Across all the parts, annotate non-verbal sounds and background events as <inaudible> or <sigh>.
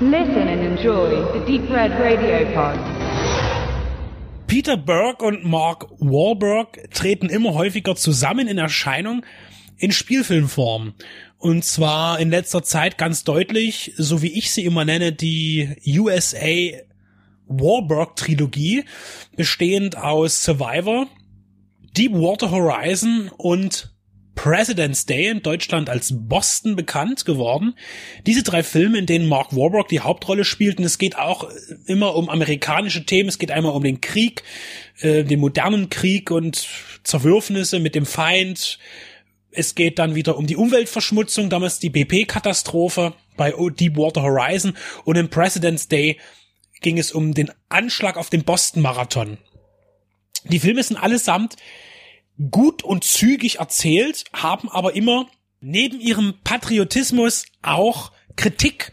Listen and enjoy the Deep Red Radio Pod. Peter Burke und Mark Wahlberg treten immer häufiger zusammen in Erscheinung in Spielfilmform. Und zwar in letzter Zeit ganz deutlich, so wie ich sie immer nenne, die USA Warburg Trilogie, bestehend aus Survivor, Deepwater Horizon und President's Day in Deutschland als Boston bekannt geworden. Diese drei Filme, in denen Mark Warburg die Hauptrolle spielt, und es geht auch immer um amerikanische Themen, es geht einmal um den Krieg, äh, den modernen Krieg und Zerwürfnisse mit dem Feind. Es geht dann wieder um die Umweltverschmutzung, damals die BP-Katastrophe bei Deepwater Horizon und im President's Day ging es um den Anschlag auf den Boston Marathon. Die Filme sind allesamt gut und zügig erzählt, haben aber immer neben ihrem Patriotismus auch Kritik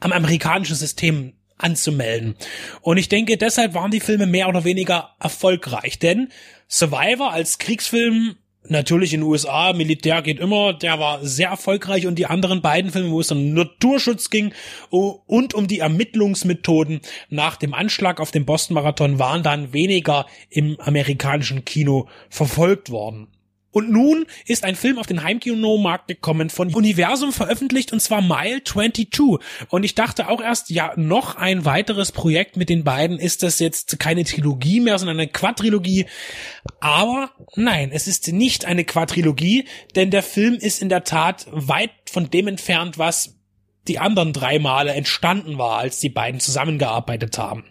am amerikanischen System anzumelden. Und ich denke, deshalb waren die Filme mehr oder weniger erfolgreich, denn Survivor als Kriegsfilm natürlich in den USA, Militär geht immer, der war sehr erfolgreich. Und die anderen beiden Filme, wo es um Naturschutz ging und um die Ermittlungsmethoden. Nach dem Anschlag auf den Boston Marathon waren dann weniger im amerikanischen Kino verfolgt worden. Und nun ist ein Film auf den Heimkinomarkt gekommen, von Universum veröffentlicht, und zwar Mile 22. Und ich dachte auch erst, ja, noch ein weiteres Projekt mit den beiden. Ist das jetzt keine Trilogie mehr, sondern eine Quadrilogie? Aber nein, es ist nicht eine Quadrilogie, denn der Film ist in der Tat weit von dem entfernt, was die anderen drei Male entstanden war, als die beiden zusammengearbeitet haben.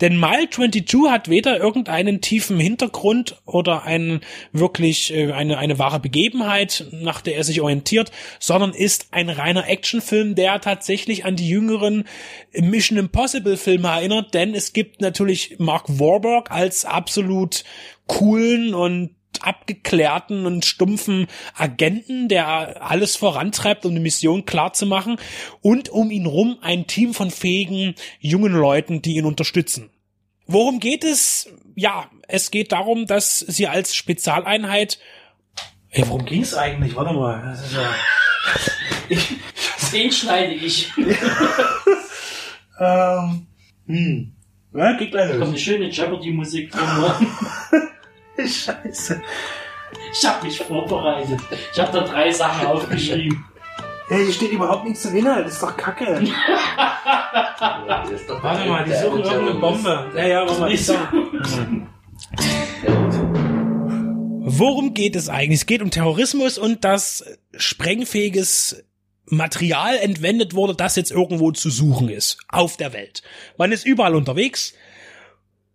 Denn Mile 22 hat weder irgendeinen tiefen Hintergrund oder einen wirklich äh, eine, eine wahre Begebenheit, nach der er sich orientiert, sondern ist ein reiner Actionfilm, der tatsächlich an die jüngeren Mission Impossible Filme erinnert, denn es gibt natürlich Mark Warburg als absolut coolen und abgeklärten und stumpfen Agenten, der alles vorantreibt, um die Mission klar zu machen und um ihn rum ein Team von fähigen jungen Leuten, die ihn unterstützen. Worum geht es? Ja, es geht darum, dass sie als Spezialeinheit Ey, worum ging's eigentlich? Warte mal. Das ist ja. Ich, Den schneide ich. <laughs> ähm, hm. Ja, geht gleich Da kommt eine schöne Jeopardy-Musik drin. <laughs> <laughs> <laughs> Scheiße. Ich habe mich vorbereitet. Ich habe da drei Sachen aufgeschrieben. Hey, hier steht überhaupt nichts zum Inhalt. Das ist doch kacke. <laughs> Warte mal, die suchen irgendeine Bombe. Ja, ja, warte mal. Ich sag. Worum geht es eigentlich? Es geht um Terrorismus und dass sprengfähiges Material entwendet wurde, das jetzt irgendwo zu suchen ist. Auf der Welt. Man ist überall unterwegs.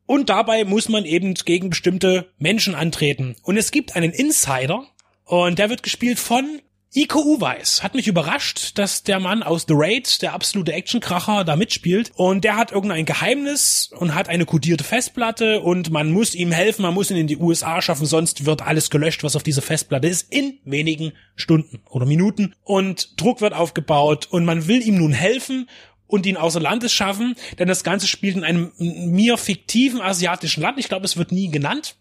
Und dabei muss man eben gegen bestimmte Menschen antreten. Und es gibt einen Insider, und der wird gespielt von Iko Uweis. Hat mich überrascht, dass der Mann aus The Raid, der absolute Actionkracher, da mitspielt. Und der hat irgendein Geheimnis und hat eine kodierte Festplatte und man muss ihm helfen, man muss ihn in die USA schaffen, sonst wird alles gelöscht, was auf dieser Festplatte ist, in wenigen Stunden oder Minuten. Und Druck wird aufgebaut und man will ihm nun helfen und ihn außer Landes schaffen, denn das Ganze spielt in einem mir fiktiven asiatischen Land. Ich glaube, es wird nie genannt.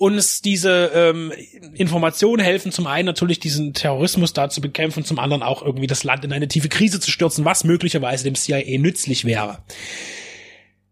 Und es diese ähm, Informationen helfen zum einen natürlich diesen Terrorismus da zu bekämpfen, zum anderen auch irgendwie das Land in eine tiefe Krise zu stürzen, was möglicherweise dem CIA nützlich wäre.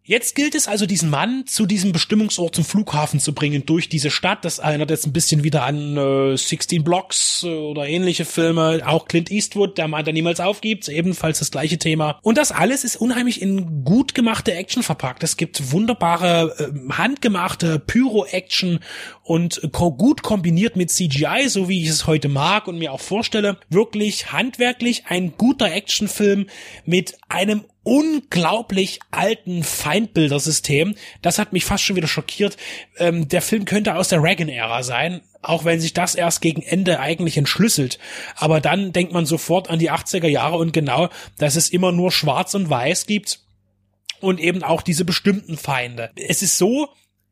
Jetzt gilt es also, diesen Mann zu diesem Bestimmungsort zum Flughafen zu bringen durch diese Stadt. Das erinnert jetzt ein bisschen wieder an äh, 16 Blocks äh, oder ähnliche Filme. Auch Clint Eastwood, der Mann, der niemals aufgibt, ebenfalls das gleiche Thema. Und das alles ist unheimlich in gut gemachte Action verpackt. Es gibt wunderbare, äh, handgemachte Pyro-Action und äh, gut kombiniert mit CGI, so wie ich es heute mag und mir auch vorstelle. Wirklich handwerklich ein guter Actionfilm mit einem unglaublich alten Feindbildersystem. Das hat mich fast schon wieder schockiert. Ähm, der Film könnte aus der Reagan-Ära sein, auch wenn sich das erst gegen Ende eigentlich entschlüsselt. Aber dann denkt man sofort an die 80er Jahre und genau, dass es immer nur schwarz und weiß gibt und eben auch diese bestimmten Feinde. Es ist so,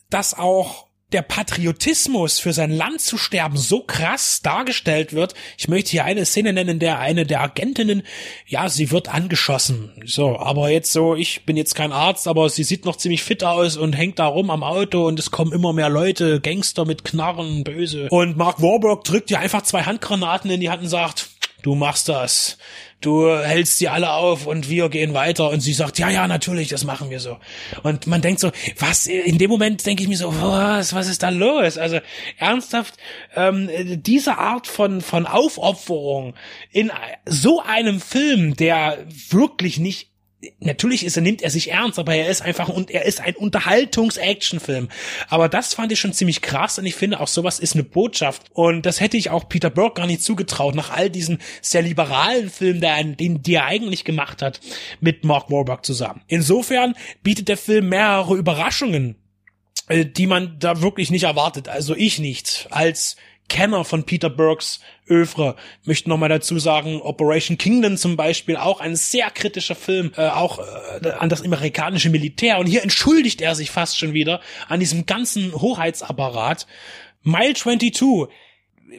dass auch der Patriotismus für sein Land zu sterben so krass dargestellt wird. Ich möchte hier eine Szene nennen, der eine der Agentinnen, ja, sie wird angeschossen. So, aber jetzt so, ich bin jetzt kein Arzt, aber sie sieht noch ziemlich fit aus und hängt da rum am Auto und es kommen immer mehr Leute, Gangster mit Knarren, böse. Und Mark Warburg drückt ihr einfach zwei Handgranaten in die Hand und sagt, du machst das, du hältst sie alle auf und wir gehen weiter und sie sagt, ja, ja, natürlich, das machen wir so. Und man denkt so, was, in dem Moment denke ich mir so, was, was ist da los? Also ernsthaft, ähm, diese Art von, von Aufopferung in so einem Film, der wirklich nicht natürlich ist er, nimmt er sich ernst, aber er ist einfach und er ist ein Unterhaltungs-Action-Film. Aber das fand ich schon ziemlich krass und ich finde auch sowas ist eine Botschaft. Und das hätte ich auch Peter Burke gar nicht zugetraut, nach all diesen sehr liberalen Filmen, den, die er eigentlich gemacht hat, mit Mark Wahlberg zusammen. Insofern bietet der Film mehrere Überraschungen, äh, die man da wirklich nicht erwartet. Also ich nicht, als Kenner von Peter Burks Övre. Möchte nochmal dazu sagen, Operation Kingdom zum Beispiel, auch ein sehr kritischer Film, äh, auch äh, an das amerikanische Militär. Und hier entschuldigt er sich fast schon wieder an diesem ganzen Hoheitsapparat. Mile 22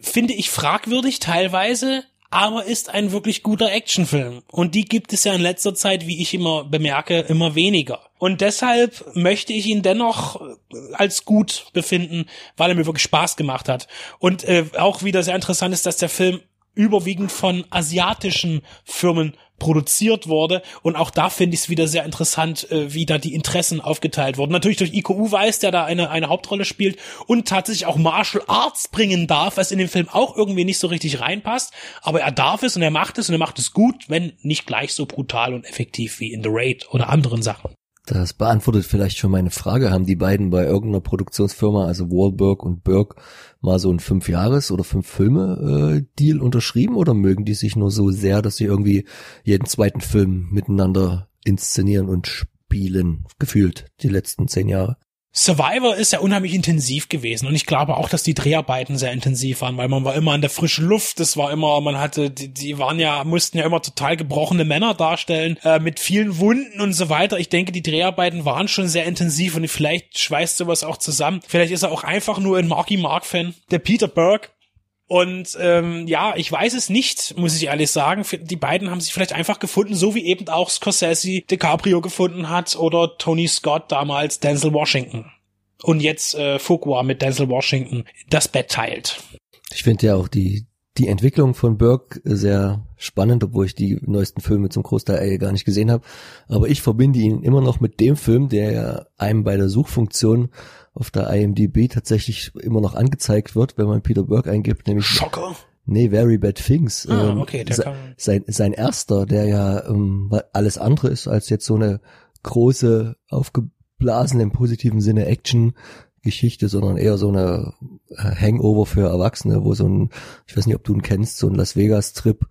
finde ich fragwürdig teilweise, aber ist ein wirklich guter Actionfilm. Und die gibt es ja in letzter Zeit, wie ich immer bemerke, immer weniger. Und deshalb möchte ich ihn dennoch äh, als gut befinden, weil er mir wirklich Spaß gemacht hat. Und äh, auch wieder sehr interessant ist, dass der Film überwiegend von asiatischen Firmen produziert wurde. Und auch da finde ich es wieder sehr interessant, äh, wie da die Interessen aufgeteilt wurden. Natürlich durch IKU weiß, der da eine, eine Hauptrolle spielt und tatsächlich auch Martial Arts bringen darf, was in dem Film auch irgendwie nicht so richtig reinpasst. Aber er darf es und er macht es und er macht es gut, wenn nicht gleich so brutal und effektiv wie in The Raid oder anderen Sachen. Das beantwortet vielleicht schon meine Frage. Haben die beiden bei irgendeiner Produktionsfirma, also Wahlberg und Burke, mal so ein Fünf-Jahres- oder Fünf-Filme-Deal unterschrieben oder mögen die sich nur so sehr, dass sie irgendwie jeden zweiten Film miteinander inszenieren und spielen? Gefühlt die letzten zehn Jahre. Survivor ist ja unheimlich intensiv gewesen und ich glaube auch, dass die Dreharbeiten sehr intensiv waren, weil man war immer in der frischen Luft, es war immer, man hatte, die, die waren ja, mussten ja immer total gebrochene Männer darstellen, äh, mit vielen Wunden und so weiter. Ich denke, die Dreharbeiten waren schon sehr intensiv und vielleicht schweißt sowas auch zusammen. Vielleicht ist er auch einfach nur ein Marky Mark-Fan. Der Peter Burke und ähm, ja, ich weiß es nicht, muss ich ehrlich sagen. Die beiden haben sich vielleicht einfach gefunden, so wie eben auch Scorsese DiCaprio gefunden hat oder Tony Scott damals Denzel Washington. Und jetzt äh, Fuqua mit Denzel Washington das Bett teilt. Ich finde ja auch die die Entwicklung von Burke sehr spannend, obwohl ich die neuesten Filme zum Großteil gar nicht gesehen habe. Aber ich verbinde ihn immer noch mit dem Film, der einem bei der Suchfunktion auf der IMDb tatsächlich immer noch angezeigt wird, wenn man Peter Burke eingibt, nämlich Schocker. Nee, Very Bad Things. Ah, ähm, okay, der se sein, sein erster, der ja ähm, alles andere ist als jetzt so eine große, aufgeblasene im positiven Sinne Action Geschichte, sondern eher so eine äh, Hangover für Erwachsene, wo so ein, ich weiß nicht, ob du ihn kennst, so ein Las Vegas Trip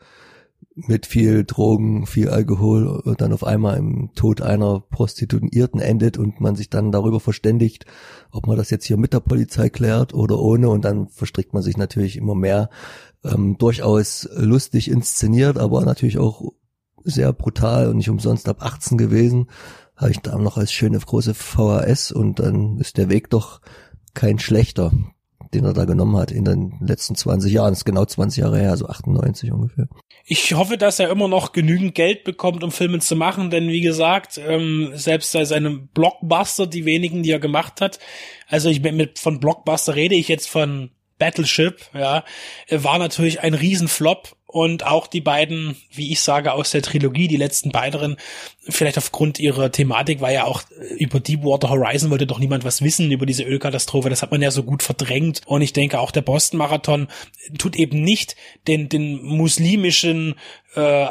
mit viel Drogen, viel Alkohol und dann auf einmal im Tod einer Prostituierten endet und man sich dann darüber verständigt, ob man das jetzt hier mit der Polizei klärt oder ohne und dann verstrickt man sich natürlich immer mehr. Ähm, durchaus lustig inszeniert, aber natürlich auch sehr brutal und nicht umsonst ab 18 gewesen. Habe ich da noch als schöne große VHS und dann ist der Weg doch kein schlechter den er da genommen hat in den letzten 20 Jahren. Das ist genau 20 Jahre her, so 98 ungefähr. Ich hoffe, dass er immer noch genügend Geld bekommt, um Filme zu machen, denn wie gesagt, ähm, selbst bei seinem Blockbuster, die wenigen, die er gemacht hat, also ich mit von Blockbuster rede ich jetzt von Battleship, ja, war natürlich ein Riesenflop und auch die beiden, wie ich sage, aus der Trilogie, die letzten beiden, vielleicht aufgrund ihrer Thematik, war ja auch äh, über Deepwater Horizon wollte doch niemand was wissen über diese Ölkatastrophe, das hat man ja so gut verdrängt. Und ich denke auch der Boston Marathon tut eben nicht den, den muslimischen äh,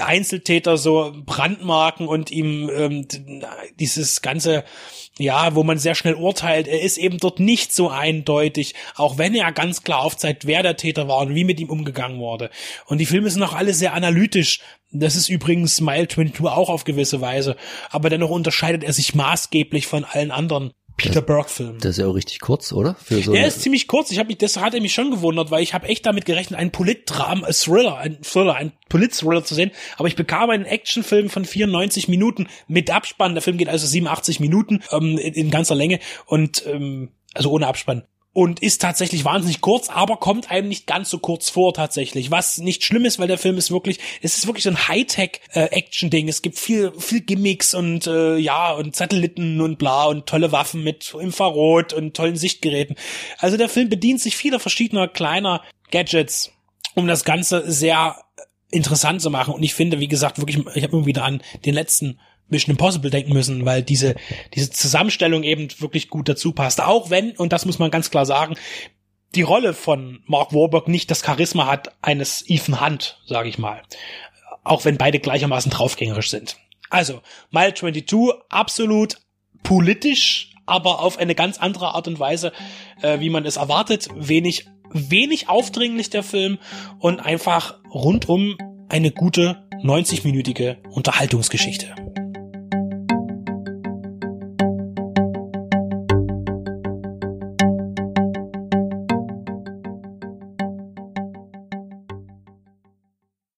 Einzeltäter so brandmarken und ihm ähm, dieses ganze ja, wo man sehr schnell urteilt, er ist eben dort nicht so eindeutig, auch wenn er ganz klar aufzeigt, wer der Täter war und wie mit ihm umgegangen wurde. Und die Filme sind auch alle sehr analytisch. Das ist übrigens Smile 22 auch auf gewisse Weise. Aber dennoch unterscheidet er sich maßgeblich von allen anderen. Peter Burke-Film. Das ist ja auch richtig kurz, oder? Für so der ist ziemlich kurz. Ich habe mich, das hat er mich schon gewundert, weil ich habe echt damit gerechnet, einen Politdram, ein Thriller, ein Thriller, ein Polit-Thriller zu sehen. Aber ich bekam einen Actionfilm von 94 Minuten mit Abspann. Der Film geht also 87 Minuten ähm, in, in ganzer Länge und ähm, also ohne Abspann und ist tatsächlich wahnsinnig kurz, aber kommt einem nicht ganz so kurz vor tatsächlich. Was nicht schlimm ist, weil der Film ist wirklich, es ist wirklich so ein Hightech-Action-Ding. Es gibt viel, viel Gimmicks und äh, ja und Satelliten und bla und tolle Waffen mit Infrarot und tollen Sichtgeräten. Also der Film bedient sich vieler verschiedener kleiner Gadgets um das Ganze sehr interessant zu machen. Und ich finde, wie gesagt, wirklich, ich habe immer wieder an den letzten Mission Impossible denken müssen, weil diese, diese Zusammenstellung eben wirklich gut dazu passt. Auch wenn, und das muss man ganz klar sagen, die Rolle von Mark Warburg nicht das Charisma hat eines Ethan Hunt, sage ich mal. Auch wenn beide gleichermaßen draufgängerisch sind. Also, Mile 22, absolut politisch, aber auf eine ganz andere Art und Weise, äh, wie man es erwartet. Wenig, wenig aufdringlich der Film und einfach rundum eine gute 90-minütige Unterhaltungsgeschichte.